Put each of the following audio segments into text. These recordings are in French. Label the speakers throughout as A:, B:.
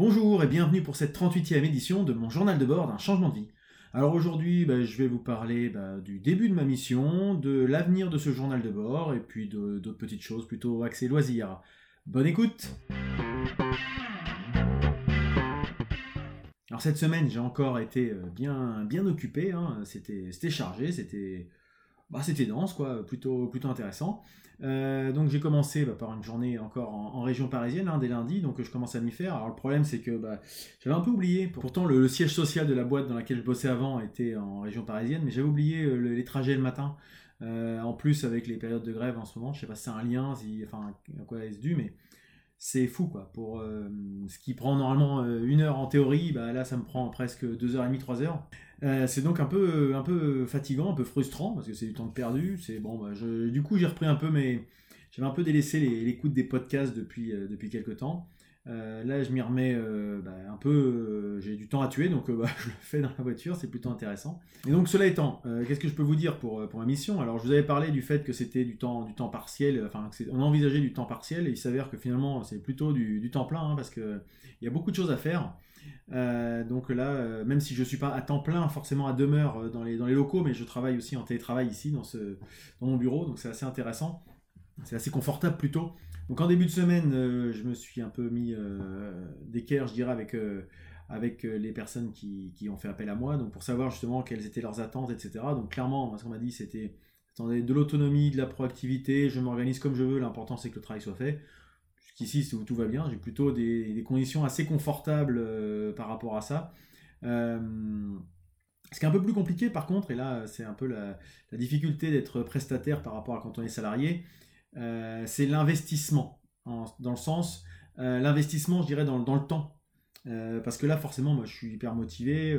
A: Bonjour et bienvenue pour cette 38e édition de mon journal de bord d'un changement de vie. Alors aujourd'hui, bah, je vais vous parler bah, du début de ma mission, de l'avenir de ce journal de bord et puis d'autres petites choses plutôt axées loisirs. Bonne écoute Alors cette semaine, j'ai encore été euh, bien, bien occupé, hein. c'était chargé, c'était bah, c'était dense, quoi, plutôt, plutôt intéressant. Euh, donc j'ai commencé bah, par une journée encore en, région parisienne, hein, dès lundi, donc je commence à m'y faire. Alors le problème c'est que bah, j'avais un peu oublié, pourtant le, siège social de la boîte dans laquelle je bossais avant était en région parisienne, mais j'avais oublié euh, les trajets le matin. Euh, en plus avec les périodes de grève en ce moment, je sais pas si c'est un lien, enfin à quoi est-ce dû, mais c'est fou quoi. Pour ce qui prend normalement une heure en théorie, bah, là ça me prend presque deux heures et demie, trois heures. Euh, c'est donc un peu, un peu fatigant, un peu frustrant, parce que c'est du temps perdu. C'est bon, bah, du coup, j'ai repris un peu mais J'avais un peu délaissé l'écoute des podcasts depuis, euh, depuis quelques temps. Euh, là, je m'y remets bah, un peu. j'ai du temps à tuer, donc bah, je le fais dans la voiture, c'est plutôt intéressant. Et donc, cela étant, qu'est-ce que je peux vous dire pour, pour ma mission? Alors, je vous avais parlé du fait que c'était du temps, du temps partiel, enfin, on envisageait du temps partiel, et il s'avère que finalement, c'est plutôt du, du, temps plein, hein, parce qu'il y a beaucoup de choses à faire. Euh, donc là, euh, même si je ne suis pas à temps plein forcément à demeure euh, dans les, dans les locaux, mais je travaille aussi en télétravail ici dans, ce, dans mon bureau, donc c'est assez intéressant. C'est assez confortable plutôt. Donc en début de semaine, je me suis un peu mis d'équerre, je dirais, avec, avec les personnes qui, qui, ont fait appel à moi, donc pour savoir justement quelles étaient leurs attentes, etc. Donc clairement, ce qu'on m'a dit, c'était de l'autonomie, de la proactivité, je m'organise comme je veux, l'important c'est que le travail soit fait. Ici, tout va bien. J'ai plutôt des, conditions assez confortables euh, par rapport à ça. Euh, ce qui est un peu plus compliqué, par contre, et là, c'est un peu la, difficulté d'être prestataire par rapport à quand on est salarié, euh, c'est l'investissement. Dans le sens, l'investissement, je dirais, dans, le temps. parce que là, forcément, moi, je suis hyper motivé,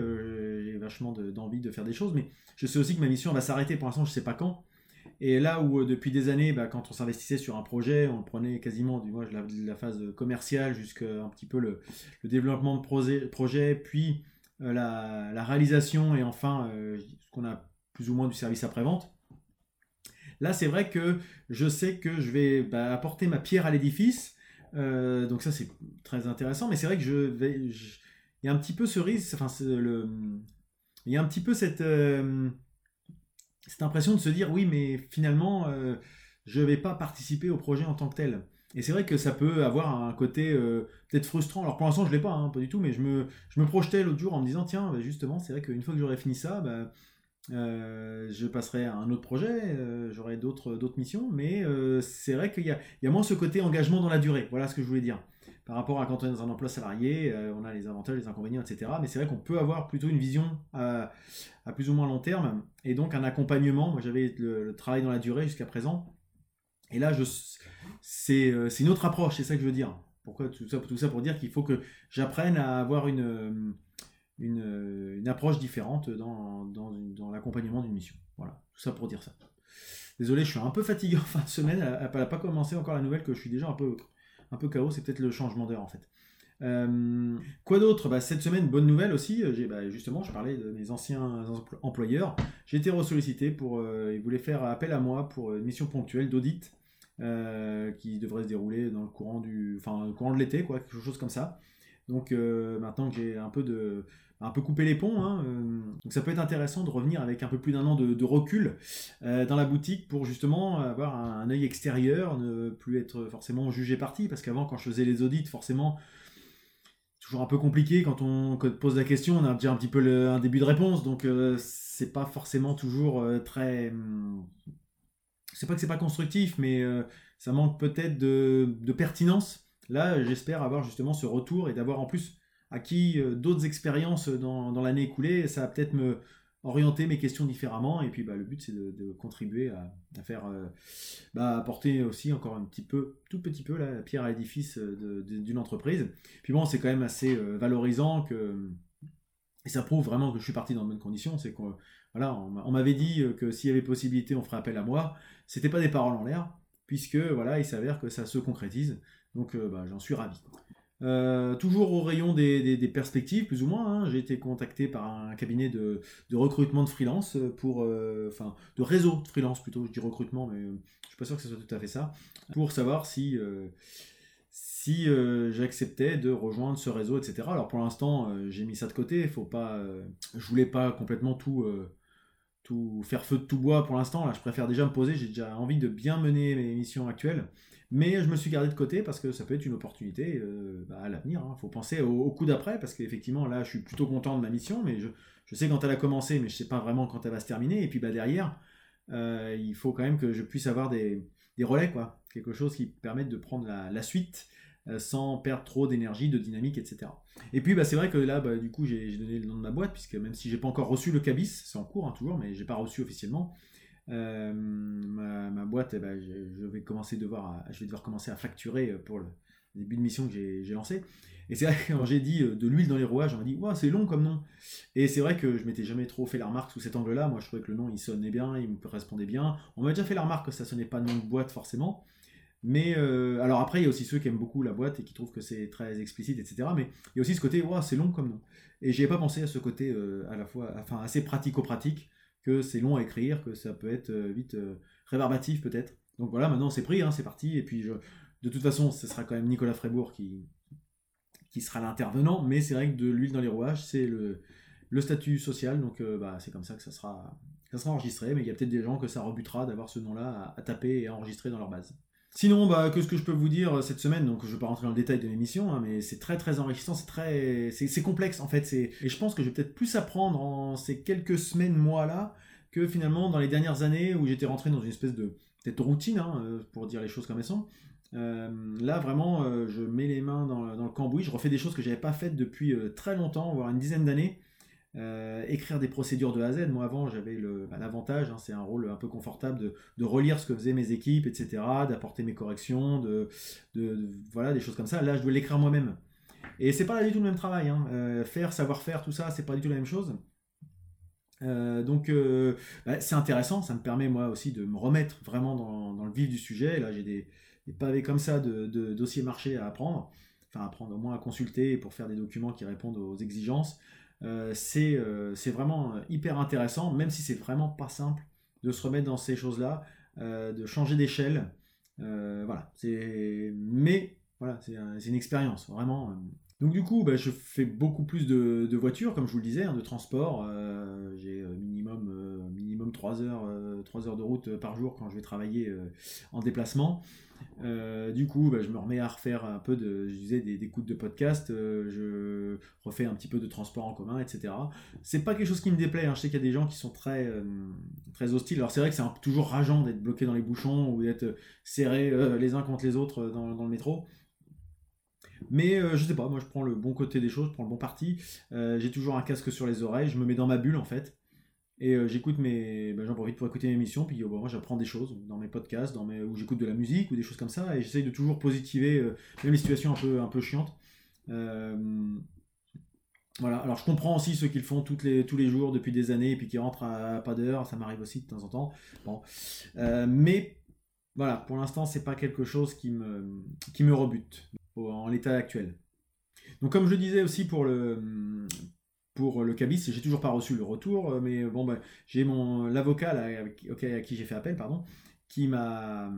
A: j'ai vachement d'envie de, faire des choses, mais je sais aussi que ma mission va s'arrêter. Pour l'instant, je ne sais pas quand. Et là où euh, depuis des années, bah, quand on s'investissait sur un projet, on prenait quasiment du moins la, phase commerciale jusqu'à un petit peu le, développement de projet, puis euh, la, réalisation et enfin euh, ce qu'on a plus ou moins du service après-vente. Là, c'est vrai que je sais que je vais bah, apporter ma pierre à l'édifice. donc ça, c'est très intéressant. Mais c'est vrai que je vais... Il y a un petit peu ce risque, enfin, le, il y a un petit peu cette cette impression de se dire oui, mais finalement, euh, je ne vais pas participer au projet en tant que tel. Et c'est vrai que ça peut avoir un côté euh, peut-être frustrant. Alors pour l'instant, je ne l'ai pas, hein, pas du tout, mais je me, je me projetais l'autre jour en me disant tiens, bah, justement, c'est vrai qu'une fois que j'aurai fini ça, bah, euh, je passerai à un autre projet, j'aurai d'autres missions, mais c'est vrai qu'il y a, moins ce côté engagement dans la durée. Voilà ce que je voulais dire par rapport à quand on est dans un emploi salarié, euh, on a les avantages, les inconvénients, etc. Mais c'est vrai qu'on peut avoir plutôt une vision à, plus ou moins long terme et donc un accompagnement. Moi, j'avais le, travail dans la durée jusqu'à présent. Et là, euh, c'est une autre approche, c'est ça que je veux dire. Pourquoi tout ça, tout ça pour dire qu'il faut que j'apprenne à avoir une, une, approche différente dans, dans, l'accompagnement d'une mission. Voilà, tout ça pour dire ça. Désolé, je suis un peu fatigué en fin de semaine. Elle n'a pas commencé encore la nouvelle que je suis déjà un peu un peu chaos, c'est peut-être le changement d'heure en fait. Euh, quoi d'autre? Bah, Cette semaine, bonne nouvelle aussi, euh, bah, justement, je parlais de mes anciens employeurs, j'ai été ressollicité pour, euh, ils voulaient faire appel à moi pour une mission ponctuelle d'audit qui devrait se dérouler dans le courant, du, enfin, courant de l'été, quoi, quelque chose comme ça. Donc maintenant que j'ai un peu de, un peu coupé les ponts, hein, donc ça peut être intéressant de revenir avec un peu plus d'un an de, recul dans la boutique pour justement avoir un, œil extérieur, ne plus être forcément jugé parti, parce qu'avant quand je faisais les audits, forcément toujours un peu compliqué quand on, pose la question, on a déjà un petit peu un début de réponse, donc euh, c'est pas forcément toujours euh, très. Hmm, c'est pas que c'est pas constructif, mais euh, ça manque peut-être de, pertinence. Là, j'espère avoir justement ce retour et d'avoir en plus acquis d'autres expériences dans, dans l'année écoulée. Ça va peut-être me orienter mes questions différemment. Et puis bah, le but c'est de, contribuer à, faire euh, bah, apporter aussi encore un petit peu, tout petit peu la pierre à l'édifice euh, d'une entreprise. Puis bon, c'est quand même assez euh, valorisant que et ça prouve vraiment que je suis parti dans de bonnes conditions. C'est qu'on voilà, on m'avait dit que s'il y avait possibilité, on ferait appel à moi. C'était pas des paroles en l'air, puisque voilà, il s'avère que ça se concrétise. Donc bah, j'en suis ravi. Euh, toujours au rayon des, perspectives, plus ou moins, hein. j'ai été contacté par un cabinet de, recrutement de freelance, pour, euh, enfin de réseau de freelance plutôt, je dis recrutement, mais je suis pas sûr que ce soit tout à fait ça, pour savoir si, si j'acceptais de rejoindre ce réseau, etc. Alors pour l'instant, j'ai mis ça de côté. Faut pas, je voulais pas complètement tout, tout faire feu de tout bois pour l'instant. Là, je préfère déjà me poser. J'ai déjà envie de bien mener mes missions actuelles. Mais je me suis gardé de côté parce que ça peut être une opportunité euh, bah, à l'avenir. Il hein. faut penser au, coup d'après parce qu'effectivement, là, je suis plutôt content de ma mission, mais je, sais quand elle a commencé, mais je ne sais pas vraiment quand elle va se terminer. Et puis bah, derrière, euh, il faut quand même que je puisse avoir des, relais, quoi. quelque chose qui permette de prendre la, suite euh, sans perdre trop d'énergie, de dynamique, etc. Et puis bah, c'est vrai que là, bah, du coup, j'ai donné le nom de ma boîte, puisque même si j'ai pas encore reçu le cabis, c'est en cours hein, toujours, mais j'ai pas reçu officiellement. Euh, ma, boîte, eh ben, je, vais commencer devoir je vais devoir commencer à facturer pour le début de mission que j'ai lancé. Et c'est vrai que quand j'ai dit euh, de l'huile dans les rouages, on m'a dit ouais, c'est long comme nom. Et c'est vrai que je m'étais jamais trop fait la remarque sous cet angle-là. Moi, je trouvais que le nom il sonnait bien, il me correspondait bien. On m'a déjà fait la remarque que ça sonnait pas nom de boîte forcément. Mais euh, alors après, il y a aussi ceux qui aiment beaucoup la boîte et qui trouvent que c'est très explicite, etc. Mais il y a aussi ce côté, ouais, c'est long comme nom. Et j'ai pas pensé à ce côté à la fois, enfin assez pratico-pratique que c'est long à écrire, que ça peut être euh, vite euh, rébarbatif peut-être. Donc voilà, maintenant c'est pris, hein, c'est parti. Et puis je, de toute façon, ce sera quand même Nicolas Frébourg qui, qui sera l'intervenant, mais c'est vrai que de l'huile dans les rouages, c'est le, le statut social, donc euh, bah, c'est comme ça que ça sera, ça sera enregistré, mais il y a peut-être des gens que ça rebutera d'avoir ce nom-là à, taper et à enregistrer dans leur base. Sinon, bah, que ce que je peux vous dire euh, cette semaine, donc je ne vais pas rentrer dans le détail de l'émission, hein, mais c'est très très enrichissant, c'est très, c'est complexe en fait, et je pense que je vais peut-être plus apprendre en ces quelques semaines, mois là, que finalement dans les dernières années où j'étais rentré dans une espèce de peut-être routine, hein, euh, pour dire les choses comme elles sont. Euh, là vraiment, je mets les mains dans, le cambouis, je refais des choses que j'avais pas faites depuis très longtemps, voire une dizaine d'années. Euh, écrire des procédures de A à Z. Moi, avant, j'avais bah, l'avantage, hein, c'est un rôle un peu confortable de, relire ce que faisaient mes équipes, etc., d'apporter mes corrections, de, voilà, des choses comme ça. Là, je dois l'écrire moi-même. Et c'est pas du tout le même travail. Hein. Euh, faire, savoir faire, tout ça, c'est pas du tout la même chose. Euh, donc bah, c'est intéressant, ça me permet moi aussi de me remettre vraiment dans, le vif du sujet. Là j'ai des, pavés comme ça de, de, dossiers marchés à apprendre, enfin apprendre au moins à consulter pour faire des documents qui répondent aux exigences. Euh, euh, c'est vraiment euh, hyper intéressant, même si c'est vraiment pas simple de se remettre dans ces choses-là, de changer d'échelle. voilà, mais voilà, c'est une expérience, vraiment. Donc du coup, bah, je fais beaucoup plus de, voitures, comme je vous le disais, hein, de transport. J'ai minimum, minimum 3 heures, 3 heures de route par jour quand je vais travailler en déplacement. Euh, du coup, bah, je me remets à refaire un peu de, je disais, des écoutes de podcast, euh, je refais un petit peu de transport en commun, etc. C'est pas quelque chose qui me déplaît. Hein. Je sais qu'il y a des gens qui sont très, euh, très hostiles. Alors c'est vrai que c'est toujours rageant d'être bloqué dans les bouchons ou d'être serré les uns contre les autres dans, le métro. Mais je sais pas, moi je prends le bon côté des choses, je prends le bon parti. J'ai toujours un casque sur les oreilles, je me mets dans ma bulle en fait. Et euh, j'écoute mes. Ben, j'en profite pour écouter mes émissions, puis moi j'apprends des choses dans mes podcasts, dans mes, où j'écoute de la musique ou des choses comme ça, et j'essaye de toujours positiver, euh, même les situations un peu, un peu chiantes. Euh, voilà, alors je comprends aussi ceux qui le font les, tous les jours depuis des années, et puis qui rentrent à, pas d'heure, ça m'arrive aussi de temps en temps. Bon. mais voilà, pour l'instant, c'est pas quelque chose qui me, qui me rebute en l'état actuel. Donc comme je disais aussi pour le, pour le cabis, j'ai toujours pas reçu le retour, euh, mais bon, bah, j'ai mon l'avocat à qui j'ai fait appel, pardon, qui m'a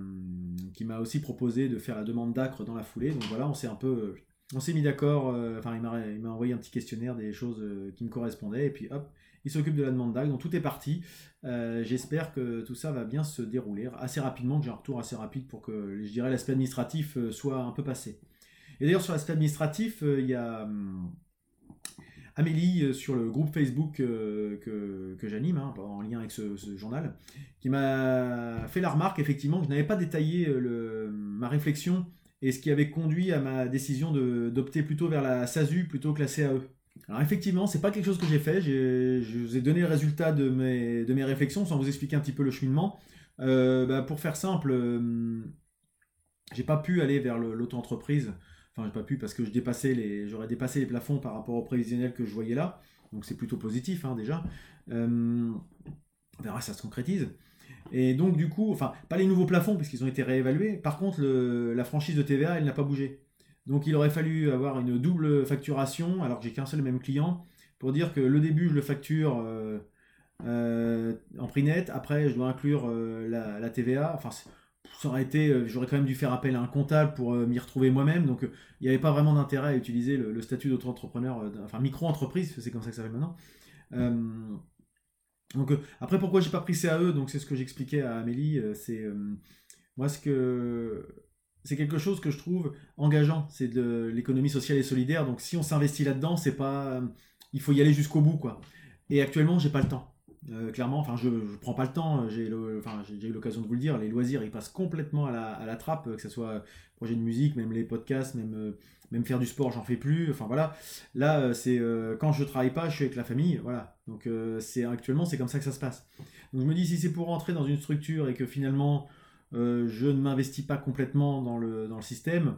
A: qui m'a aussi proposé de faire la demande d'acre dans la foulée. Donc voilà, on s'est un peu on s'est mis d'accord. Euh, enfin, il m'a envoyé un petit questionnaire des choses euh, qui me correspondaient, et puis hop, il s'occupe de la demande d'acre. Donc tout est parti. J'espère que tout ça va bien se dérouler assez rapidement, que j'ai un retour assez rapide pour que je dirais l'aspect administratif soit un peu passé. Et d'ailleurs sur l'aspect administratif, il y a hum, Amélie euh, sur le groupe Facebook euh, que, j'anime, hein, en lien avec ce, journal, qui m'a fait la remarque effectivement que je n'avais pas détaillé euh, ma réflexion et ce qui avait conduit à ma décision d'opter plutôt vers la SASU plutôt que la CAE. Alors effectivement, c'est pas quelque chose que j'ai fait. Je vous ai donné le résultat de mes, de mes réflexions sans vous expliquer un petit peu le cheminement. Bah, pour faire simple, j'ai pas pu aller vers l'auto-entreprise Enfin, j'ai pas pu parce que j'aurais dépassé les plafonds par rapport au prévisionnel que je voyais là. Donc c'est plutôt positif hein, déjà. Euh, on verra si ça se concrétise. Et donc du coup, enfin, pas les nouveaux plafonds puisqu'ils ont été réévalués. Par contre, la franchise de TVA, elle n'a pas bougé. Donc il aurait fallu avoir une double facturation alors que j'ai qu'un seul même client pour dire que le début je le facture euh, euh, en prix net, après je dois inclure la, la, TVA. Enfin, ça aurait été, j'aurais quand même dû faire appel à un comptable pour m'y retrouver moi-même. Donc, il n'y avait pas vraiment d'intérêt à utiliser le, statut d'auto-entrepreneur, enfin micro-entreprise, c'est comme ça que ça s'appelle maintenant. donc, après, pourquoi j'ai pas pris CAE Donc, c'est ce que j'expliquais à Amélie. c'est moi ce que c'est quelque chose que je trouve engageant. C'est de l'économie sociale et solidaire. Donc si on s'investit là-dedans, c'est pas, il faut y aller jusqu'au bout, quoi. Et actuellement, j'ai pas le temps. Euh, clairement, enfin, je, je prends pas le temps. J'ai, enfin, j'ai eu l'occasion de vous le dire. Les loisirs, ils passent complètement à la, trappe, que ce soit projet de musique, même les podcasts, même, euh, même faire du sport, j'en fais plus. Enfin voilà. Là, euh, c'est quand je travaille pas, je suis avec la famille, voilà. Donc actuellement, c'est comme ça que ça se passe. Donc je me dis si c'est pour rentrer dans une structure et que finalement euh, je ne m'investis pas complètement dans le, dans le système.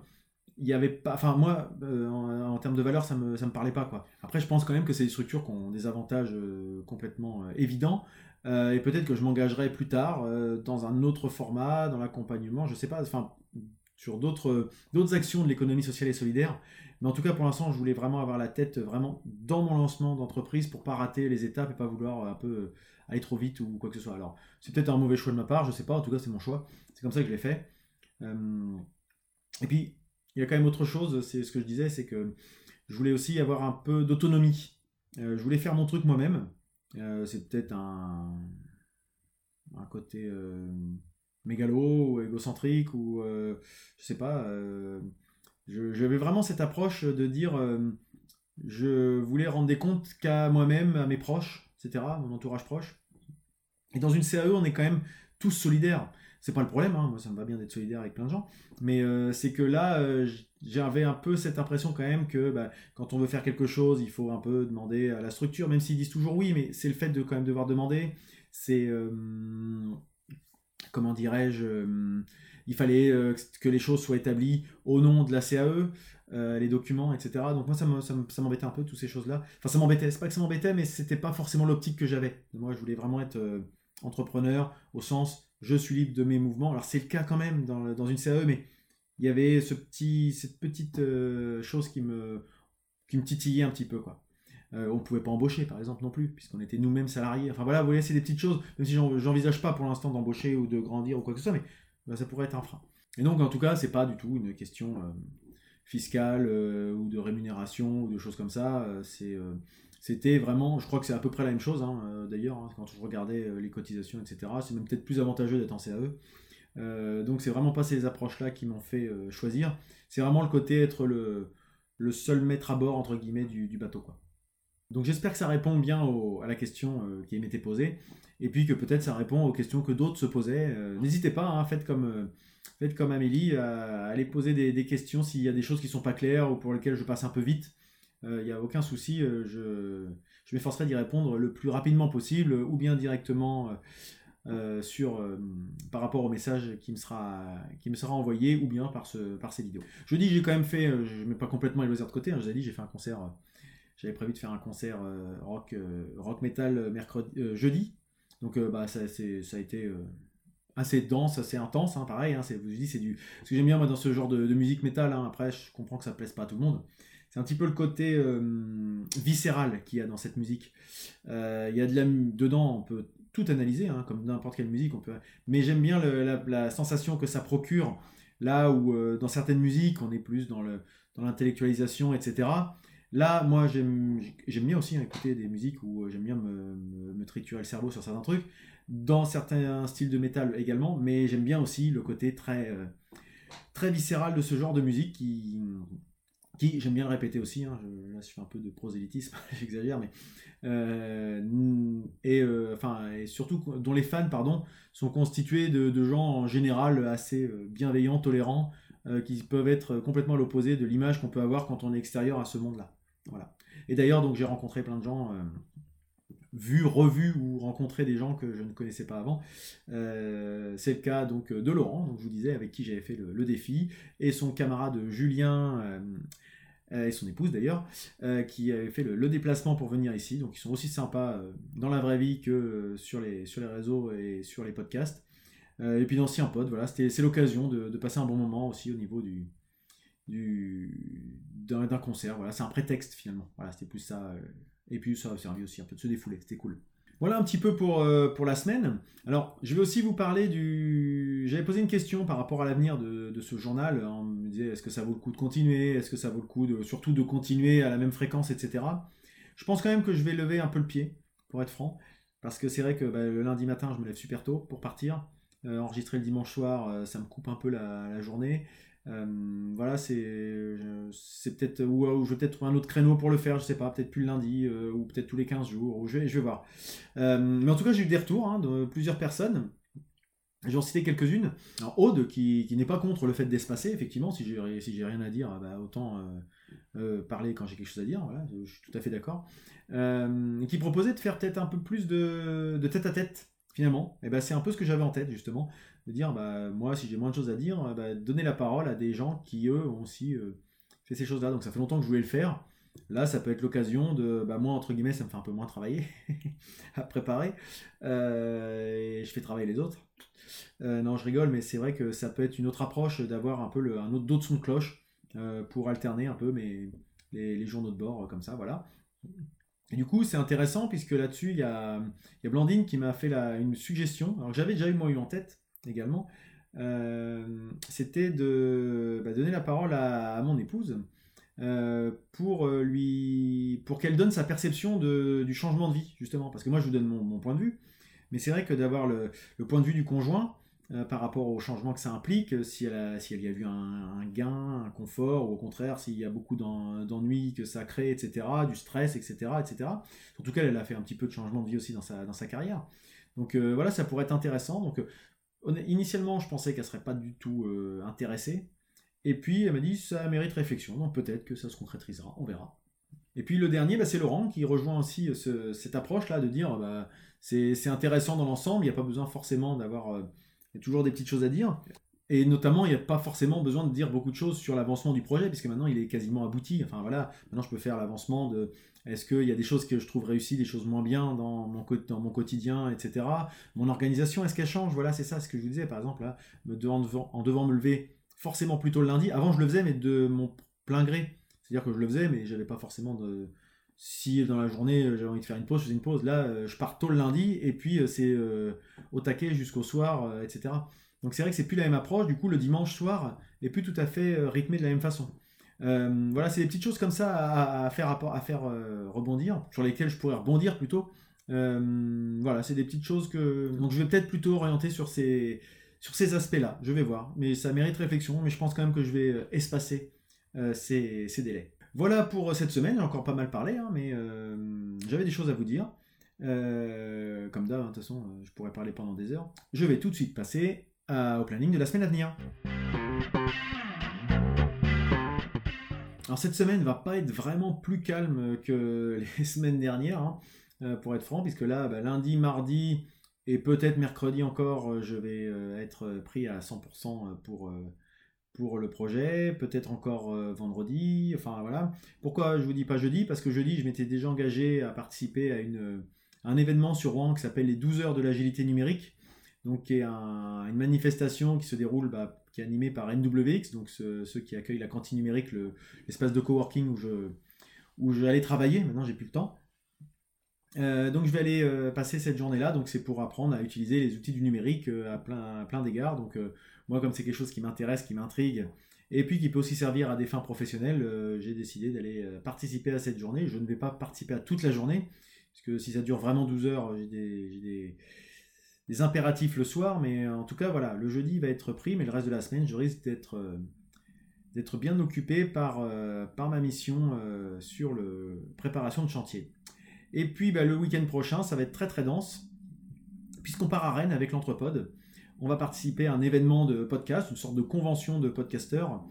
A: Il y avait pas, enfin moi, euh, en, termes de valeur, ça me, ça me parlait pas quoi. Après, je pense quand même que c'est des structures qui ont des avantages euh, complètement évidents. et peut-être que je m'engagerai plus tard dans un autre format, dans l'accompagnement, je sais pas, enfin sur d'autres actions de l'économie sociale et solidaire. Mais en tout cas, pour l'instant, je voulais vraiment avoir la tête vraiment dans mon lancement d'entreprise pour pas rater les étapes et pas vouloir un peu aller trop vite ou quoi que ce soit. Alors, c'est peut-être un mauvais choix de ma part, je sais pas, en tout cas, c'est mon choix. C'est comme ça que je l'ai fait. Euh, et puis, il y a quand même autre chose, c'est ce que je disais, c'est que je voulais aussi avoir un peu d'autonomie. Euh, je voulais faire mon truc moi-même. Euh, c'est peut-être un, un côté mégalo ou égocentrique ou je sais pas. J'avais vraiment cette approche de dire je voulais rendre des comptes qu'à moi-même, à mes proches, etc., mon entourage proche. Et dans une CAE, on est quand même tous solidaires. C'est pas le problème, hein. moi ça me va bien d'être solidaire avec plein de gens, mais euh, c'est que là, euh, j'avais un peu cette impression quand même que bah, quand on veut faire quelque chose, il faut un peu demander à la structure, même s'ils disent toujours oui, mais c'est le fait de quand même devoir demander. C'est euh, comment dirais-je Il fallait que les choses soient établies au nom de la CAE. les documents, etc. Donc moi, ça m'embêtait un peu, toutes ces choses-là. Enfin, ça m'embêtait, c'est pas que ça m'embêtait, mais c'était pas forcément l'optique que j'avais. Moi, je voulais vraiment être entrepreneur au sens je suis libre de mes mouvements. Alors c'est le cas quand même dans, une CAE, mais il y avait ce petit, cette petite euh, chose qui me, qui me titillait un petit peu. quoi. Euh, on ne pouvait pas embaucher par exemple non plus, puisqu'on était nous-mêmes salariés. Enfin voilà, vous voyez, c'est des petites choses, même si j'envisage pas pour l'instant d'embaucher ou de grandir ou quoi que ce soit, mais bah, ça pourrait être un frein. Et donc en tout cas, c'est pas du tout une question euh, fiscale ou de rémunération ou de choses comme ça. c'est c'était vraiment, je crois que c'est à peu près la même chose hein, euh, d'ailleurs, hein, quand je regardais euh, les cotisations, etc. C'est même peut-être plus avantageux d'être en CAE. Euh, donc c'est vraiment pas ces approches-là qui m'ont fait choisir. C'est vraiment le côté être le, seul maître à bord, entre guillemets, du, bateau. Donc j'espère que ça répond bien à la question qui m'était posée. Et puis que peut-être ça répond aux questions que d'autres se posaient. N'hésitez pas, hein, faites, comme, Amélie, à aller poser des, questions s'il y a des choses qui sont pas claires ou pour lesquelles je passe un peu vite il euh, n'y a aucun souci, euh, je, je m'efforcerai d'y répondre le plus rapidement possible, ou bien directement euh, sur, par rapport au message qui me, sera, qui me sera envoyé, ou bien par, ce, par ces vidéos. Je dis, j'ai quand même fait, je ne mets pas complètement les loisirs de côté, hein, je vous ai dit, j'ai fait un concert, j'avais prévu de faire un concert rock, rock metal mercredi, jeudi, donc bah, ça, ça a été assez dense, assez intense, hein, pareil, hein, je vous dis, c'est du... Ce que j'aime bien dans ce genre de, musique métal, après je comprends que ça plaise pas à tout le monde, c'est un petit peu le côté euh, viscéral qu'il y a dans cette musique. Euh, il y a de la, dedans, on peut tout analyser, hein, comme n'importe quelle musique, on peut. Mais j'aime bien la, sensation que ça procure, là où euh, dans certaines musiques, on est plus dans le dans l'intellectualisation, etc. Là, moi, j'aime bien aussi écouter des musiques où j'aime bien me, me, triturer le cerveau sur certains trucs, dans certains styles de métal également, mais j'aime bien aussi le côté très, très viscéral de ce genre de musique qui, qui, j'aime bien le répéter aussi, hein, là je fais un peu de prosélytisme, j'exagère, mais euh, et, euh, enfin, et surtout dont les fans pardon, sont constitués de, gens en général assez euh, bienveillants, tolérants, qui peuvent être complètement à l'opposé de l'image qu'on peut avoir quand on est extérieur à ce monde-là. Voilà. Et d'ailleurs, donc j'ai rencontré plein de gens, vus, revus ou rencontré des gens que je ne connaissais pas avant. c'est le cas donc de Laurent, je vous disais avec qui j'avais fait le, défi, et son camarade Julien et son épouse d'ailleurs, euh, qui avaient fait le, déplacement pour venir ici. Donc ils sont aussi sympas euh, dans la vraie vie que sur, les, sur les réseaux et sur les podcasts. et puis d'anciens potes, voilà, c'est l'occasion de, passer un bon moment aussi au niveau du d'un concert. Voilà, c'est un prétexte finalement. Voilà, c'était plus ça. et puis ça a servi aussi un peu de se défouler, c'était cool. Voilà un petit peu pour, euh, pour la semaine. Alors, je vais aussi vous parler du... J'avais posé une question par rapport à l'avenir de, ce journal. On me disait, est-ce que ça vaut le coup de continuer? Est-ce que ça vaut le coup de, surtout de continuer à la même fréquence, etc. Je pense quand même que je vais lever un peu le pied, pour être franc. Parce que c'est vrai que bah, le lundi matin, je me lève super tôt pour partir. Euh, enregistrer le dimanche soir, euh, ça me coupe un peu la journée. Euh, voilà, c'est c'est peut-être ou, je vais peut-être trouver un autre créneau pour le faire, je sais pas, peut-être plus le lundi ou peut-être tous les 15 jours, ou je vais, je vais voir. mais en tout cas, j'ai eu des retours hein, de plusieurs personnes. J'en cité quelques-unes. Alors, Aude, qui, qui n'est pas contre le fait d'espacer, effectivement, si j'ai si rien à dire, bah, autant parler quand j'ai quelque chose à dire, voilà, je suis tout à fait d'accord. qui proposait de faire peut-être un peu plus de, de tête à tête finalement, et eh ben, c'est un peu ce que j'avais en tête justement, de dire bah, moi si j'ai moins de choses à dire, bah, donner la parole à des gens qui eux ont aussi euh, fait ces choses-là. Donc ça fait longtemps que je voulais le faire. Là, ça peut être l'occasion de, bah, moi entre guillemets, ça me fait un peu moins travailler à préparer, euh, et je fais travailler les autres. Euh, non, je rigole, mais c'est vrai que ça peut être une autre approche d'avoir un peu le, un autre d'autres son de cloche pour alterner un peu mes, les, les journaux de bord comme ça, voilà. Et du coup, c'est intéressant puisque là-dessus, il y a, y a, Blandine qui m'a fait la, une suggestion. Alors, j'avais déjà eu moi eu en tête également. Euh, c'était de bah, donner la parole à, mon épouse euh, pour euh, lui pour qu'elle donne sa perception de, du changement de vie justement parce que moi je vous donne mon, point de vue mais c'est vrai que d'avoir le, le, point de vue du conjoint par rapport au changement que ça implique, si elle, si elle y a vu un, gain, un confort, ou au contraire s'il y a beaucoup d'ennuis que ça crée, etc., du stress, etc., etc. En tout cas, elle a fait un petit peu de changement de vie aussi dans sa, dans sa carrière. Donc voilà, ça pourrait être intéressant. Donc initialement, je pensais qu'elle serait pas du tout intéressée. Et puis elle m'a dit ça mérite réflexion, donc peut-être que ça se concrétisera, on verra. Et puis le dernier, bah, c'est Laurent qui rejoint aussi cette approche-là de dire bah, c'est intéressant dans l'ensemble, il n'y a pas besoin forcément d'avoir a toujours des petites choses à dire. Et notamment, il n'y a pas forcément besoin de dire beaucoup de choses sur l'avancement du projet, puisque maintenant il est quasiment abouti. Enfin voilà, maintenant je peux faire l'avancement de est-ce qu'il y a des choses que je trouve réussies, des choses moins bien dans mon, quotidien, etc. Mon organisation, est-ce qu'elle change? Voilà, c'est ça ce que je vous disais, par exemple, là, en, devant, me lever forcément plus tôt le lundi. Avant, je le faisais, mais de mon plein gré. C'est-à-dire que je le faisais, mais j'avais pas forcément de. Si dans la journée j'avais envie de faire une pause, je faisais une pause. Là, euh, je pars tôt le lundi, et puis euh, c'est. Euh, au taquet jusqu'au soir, euh, etc. Donc c'est vrai que c'est plus la même approche. Du coup, le dimanche soir est plus tout à fait euh, rythmé de la même façon. Euh, voilà, c'est des petites choses comme ça à, faire, à faire rebondir, sur lesquelles je pourrais rebondir plutôt. voilà, c'est des petites choses que. Donc je vais peut-être plutôt orienter sur ces, aspects-là. Je vais voir. Mais ça mérite réflexion. Mais je pense quand même que je vais espacer ces, délais. Voilà pour cette semaine. J'ai encore pas mal parlé, hein, mais j'avais des choses à vous dire. Euh, comme d'hab, hein, de toute façon, euh, je pourrais parler pendant des heures. Je vais tout de suite passer au planning de la semaine à venir. Alors cette semaine va pas être vraiment plus calme que les semaines dernières, hein, euh, pour être franc, puisque là, bah, lundi, mardi et peut-être mercredi encore, je vais être pris à 100% pour, pour le projet, peut-être encore vendredi, enfin voilà. Pourquoi je vous dis pas jeudi? Parce que jeudi, je m'étais déjà engagé à participer à un événement sur Rouen qui s'appelle les 12 heures de l'agilité numérique, donc qui est une manifestation qui se déroule, bah, qui est animée par NWX, donc ceux, qui accueillent la cantine numérique, l'espace de coworking où je où j'allais travailler. Maintenant, j'ai plus le temps. Euh, donc je vais aller euh, passer cette journée-là, donc c'est pour apprendre à utiliser les outils du numérique euh, à plein, plein d'égards. Donc moi, comme c'est quelque chose qui m'intéresse, qui m'intrigue, et puis qui peut aussi servir à des fins professionnelles, j'ai décidé d'aller participer à cette journée. Je ne vais pas participer à toute la journée, parce que si ça dure vraiment 12 heures, j'ai des, des, impératifs le soir. Mais en tout cas, voilà, le jeudi va être pris, mais le reste de la semaine, je risque d'être euh, d'être bien occupé par, euh, par ma mission euh, sur le préparation de chantier. Et puis bah, le week-end prochain, ça va être très très dense, puisqu'on part à Rennes avec l'Entrepode. On va participer à un événement de podcast, une sorte de convention de podcasteurs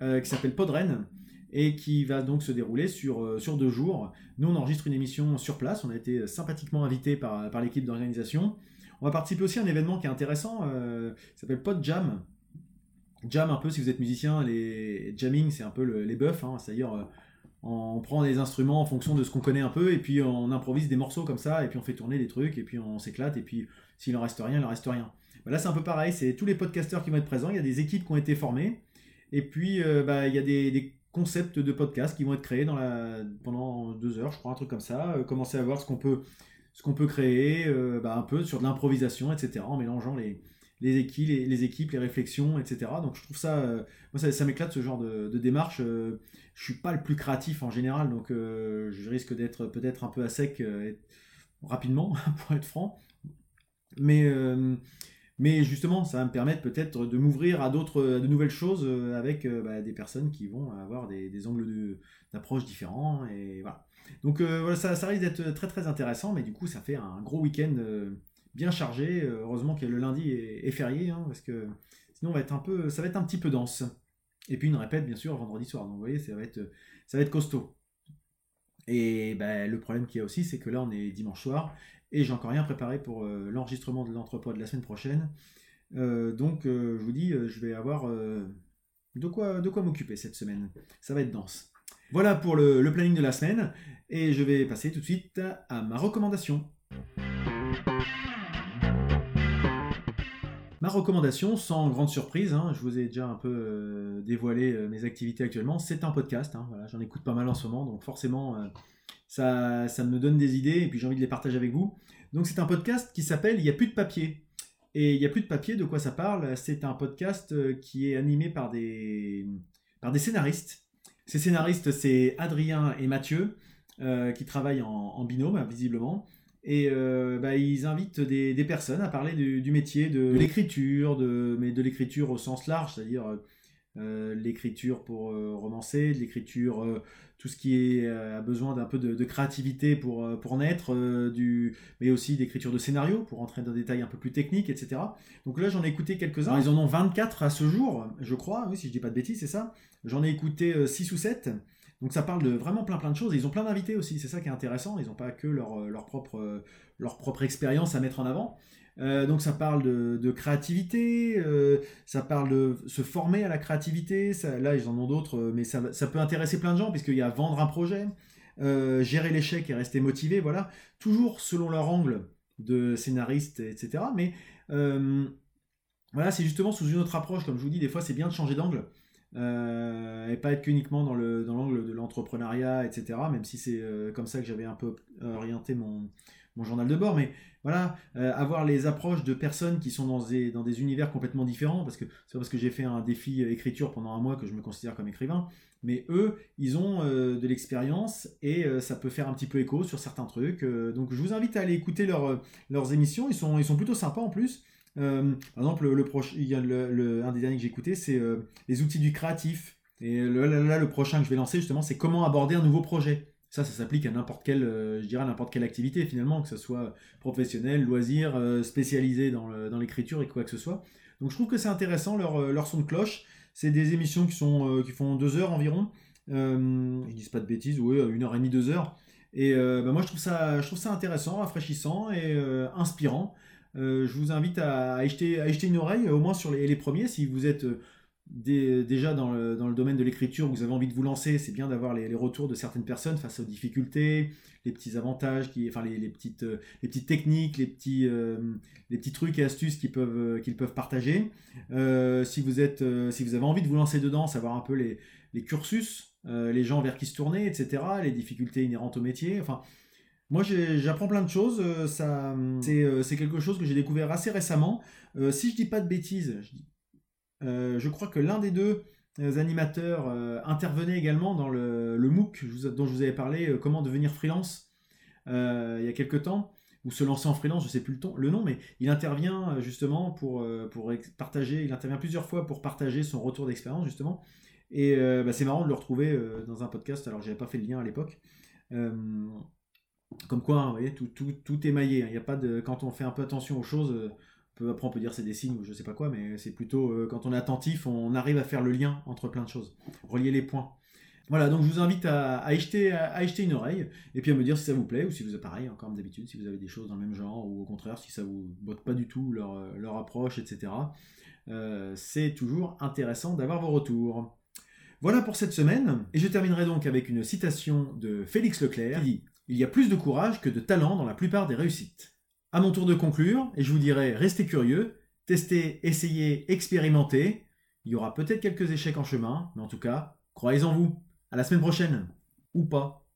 A: qui s'appelle Podren et qui va donc se dérouler sur, euh, sur deux jours. Nous, on enregistre une émission sur place, on a été sympathiquement invité par, par l'équipe d'organisation. On va participer aussi à un événement qui est intéressant, euh, qui s'appelle Pod Jam. Jam, un peu, si vous êtes musicien, les jamming, c'est un peu les buffs, hein, c'est-à-dire euh, on prend des instruments en fonction de ce qu'on connaît un peu, et puis on improvise des morceaux comme ça, et puis on fait tourner des trucs, et puis on s'éclate, et puis s'il en reste rien, il en reste rien. Bah là, c'est un peu pareil, c'est tous les podcasteurs qui vont être présents, il y a des équipes qui ont été formées, et puis bah, il y a des concepts de podcast qui vont être créés pendant deux heures, je crois, un truc comme ça. Euh, commencer à voir ce qu'on peut, ce qu'on peut créer, bah, un peu sur de l'improvisation, etc., en mélangeant les, les, équipes, les, équipes, les réflexions, etc. Donc je trouve ça, moi ça, m'éclate ce genre de, démarche. je suis pas le plus créatif en général, donc je risque d'être peut-être un peu à sec rapidement, pour être franc. Mais mais justement, ça va me permettre peut-être de m'ouvrir à de nouvelles choses euh, avec euh, bah, des personnes qui vont avoir des, angles d'approche différents. Et voilà. Donc euh, voilà, ça, risque d'être très très intéressant, mais du coup, ça fait un gros week-end bien chargé. Heureusement que le lundi est, férié, hein, parce que sinon, va être un peu, ça va être un petit peu dense. Et puis une répète, bien sûr, vendredi soir. Donc vous voyez, ça va être, ça va être costaud. Et bah, le problème qu'il y a aussi, c'est que là, on est dimanche soir et j'ai encore rien préparé pour euh, l'enregistrement de l'entrepôt de la semaine prochaine. Euh, donc euh, je vous dis, je vais avoir de quoi, de quoi m'occuper cette semaine. Ça va être dense. Voilà pour le, planning de la semaine. Et je vais passer tout de suite à ma recommandation. Ma recommandation, sans grande surprise, hein, je vous ai déjà un peu dévoilé mes activités actuellement, c'est un podcast. Hein, voilà, J'en écoute pas mal en ce moment, donc forcément, ça, ça me donne des idées et puis j'ai envie de les partager avec vous. Donc c'est un podcast qui s'appelle Il n'y a plus de papier. Et il n'y a plus de papier, de quoi ça parle? C'est un podcast euh, qui est animé par des, par des scénaristes. Ces scénaristes, c'est Adrien et Mathieu, euh, qui travaillent en, binôme, visiblement. Et euh, bah, ils invitent des, des, personnes à parler du, du métier de l'écriture, de, mais de l'écriture au sens large, c'est-à-dire euh, l'écriture pour euh, romancer, l'écriture, euh, tout ce qui a besoin d'un peu de, créativité pour, pour naître, du, mais aussi d'écriture de scénario pour entrer dans des détails un peu plus techniques, etc. Donc là, j'en ai écouté quelques-uns. Ils en ont 24 à ce jour, je crois, si je dis pas de bêtises, c'est ça. J'en ai écouté 6 ou 7. Donc ça parle de vraiment plein plein de choses. Ils ont plein d'invités aussi, c'est ça qui est intéressant. Ils n'ont pas que leur, leur, propre, leur propre expérience à mettre en avant. Euh, donc ça parle de, créativité, euh, ça parle de se former à la créativité. là, ils en ont d'autres, euh, mais ça, peut intéresser plein de gens puisqu'il y a vendre un projet, gérer l'échec et rester motivé. Voilà, toujours selon leur angle de scénariste, etc. Mais voilà, c'est justement sous une autre approche. Comme je vous dis, des fois, c'est bien de changer d'angle. et pas être uniquement dans l'angle de l'entrepreneuriat, etc. Même si c'est comme ça que j'avais un peu orienté mon, mon journal de bord, mais voilà, euh, avoir les approches de personnes qui sont dans des, dans des univers complètement différents, parce que c'est parce que j'ai fait un défi écriture pendant un mois que je me considère comme écrivain, mais eux, ils ont euh, de l'expérience et euh, ça peut faire un petit peu écho sur certains trucs. donc je vous invite à aller écouter leurs émissions, ils sont, ils sont plutôt sympas en plus. par exemple, le, le, un des derniers que j'ai écouté, c'est les outils du créatif. Et là, le prochain que je vais lancer, justement, c'est comment aborder un nouveau projet. Ça, ça s'applique à n'importe quelle, euh, je dirais, n'importe quelle activité finalement, que ce soit professionnel, loisir, euh, spécialisé dans l'écriture et quoi que ce soit. Donc je trouve que c'est intéressant leur, euh, leur, son de cloche. C'est des émissions qui, sont, qui font deux heures environ. Euh, ils disent pas de bêtises, oui, une heure et demie, deux heures. Et bah, moi je trouve, ça, je trouve ça intéressant, rafraîchissant et inspirant. je vous invite à, à, jeter, à, une oreille, au moins sur les, les premiers, si vous êtes déjà dans le, domaine de l'écriture, vous avez envie de vous lancer, c'est bien d'avoir les, retours de certaines personnes face aux difficultés, les petits avantages, qui, enfin les, petites, euh, les petites techniques, les petits, euh, les petits trucs et astuces qu'ils peuvent, euh, qu'ils peuvent partager. si, vous êtes, si vous avez envie de vous lancer dedans, savoir un peu les, les cursus, les gens vers qui se tourner, etc., les difficultés inhérentes au métier. Enfin, moi, j'apprends plein de choses. Ça, c'est quelque chose que j'ai découvert assez récemment. si je dis pas de bêtises, je dis euh, je crois que l'un des deux euh, animateurs euh, intervenait également dans le, MOOC dont je vous avais parlé, comment devenir freelance, il y a quelques temps, ou se lancer en freelance, je ne sais plus le, nom, mais il intervient justement pour, partager, il intervient plusieurs fois pour partager son retour d'expérience justement. Et bah, c'est marrant de le retrouver dans un podcast, alors j'avais pas fait le lien à l'époque. comme quoi, hein, vous voyez, tout, est maillé. Hein. A pas de, quand on fait un peu attention aux choses, après, on peut dire c'est des signes ou je sais pas quoi, mais c'est plutôt euh, quand on est attentif, on arrive à faire le lien entre plein de choses, relier les points. Voilà, donc je vous invite à, à, acheter, à, une oreille et puis à me dire si ça vous plaît ou si vous pareil, encore comme d'habitude, si vous avez des choses dans le même genre ou au contraire si ça vous botte pas du tout leur, leur approche, etc. Euh, c'est toujours intéressant d'avoir vos retours. Voilà pour cette semaine, et je terminerai donc avec une citation de Félix Leclerc qui dit Il y a plus de courage que de talent dans la plupart des réussites. À mon tour de conclure, et je vous dirai, restez curieux, testez, essayez, expérimentez. Il y aura peut-être quelques échecs en chemin, mais en tout cas, croyez en vous. À la semaine prochaine. Ou pas.